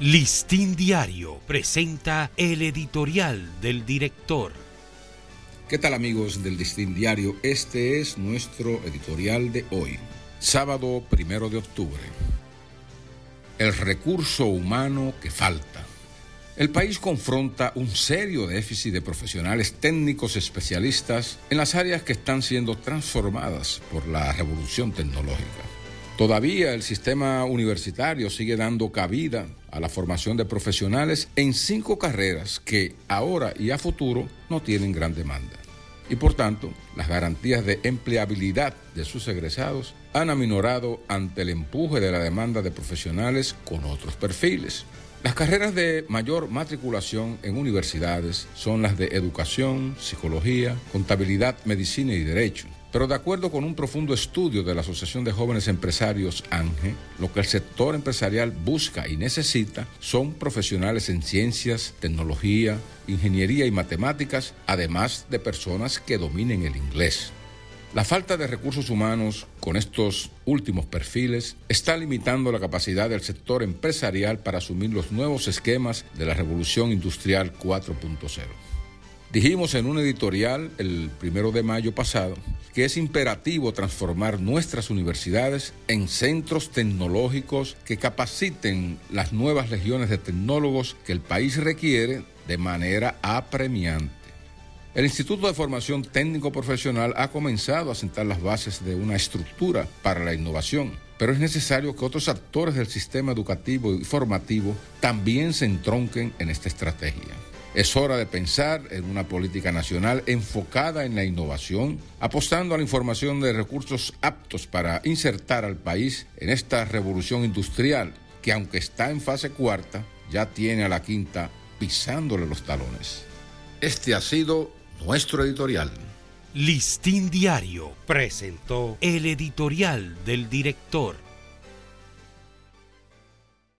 Listín Diario presenta el editorial del director. ¿Qué tal amigos del Listín Diario? Este es nuestro editorial de hoy, sábado primero de octubre. El recurso humano que falta. El país confronta un serio déficit de profesionales técnicos especialistas en las áreas que están siendo transformadas por la revolución tecnológica. Todavía el sistema universitario sigue dando cabida a la formación de profesionales en cinco carreras que ahora y a futuro no tienen gran demanda. Y por tanto, las garantías de empleabilidad de sus egresados han aminorado ante el empuje de la demanda de profesionales con otros perfiles. Las carreras de mayor matriculación en universidades son las de educación, psicología, contabilidad, medicina y derecho. Pero de acuerdo con un profundo estudio de la Asociación de Jóvenes Empresarios ANGE, lo que el sector empresarial busca y necesita son profesionales en ciencias, tecnología, ingeniería y matemáticas, además de personas que dominen el inglés. La falta de recursos humanos con estos últimos perfiles está limitando la capacidad del sector empresarial para asumir los nuevos esquemas de la revolución industrial 4.0. Dijimos en un editorial el primero de mayo pasado que es imperativo transformar nuestras universidades en centros tecnológicos que capaciten las nuevas legiones de tecnólogos que el país requiere de manera apremiante. El Instituto de Formación Técnico Profesional ha comenzado a sentar las bases de una estructura para la innovación, pero es necesario que otros actores del sistema educativo y formativo también se entronquen en esta estrategia. Es hora de pensar en una política nacional enfocada en la innovación, apostando a la información de recursos aptos para insertar al país en esta revolución industrial que aunque está en fase cuarta, ya tiene a la quinta pisándole los talones. Este ha sido nuestro editorial. Listín Diario presentó el editorial del director.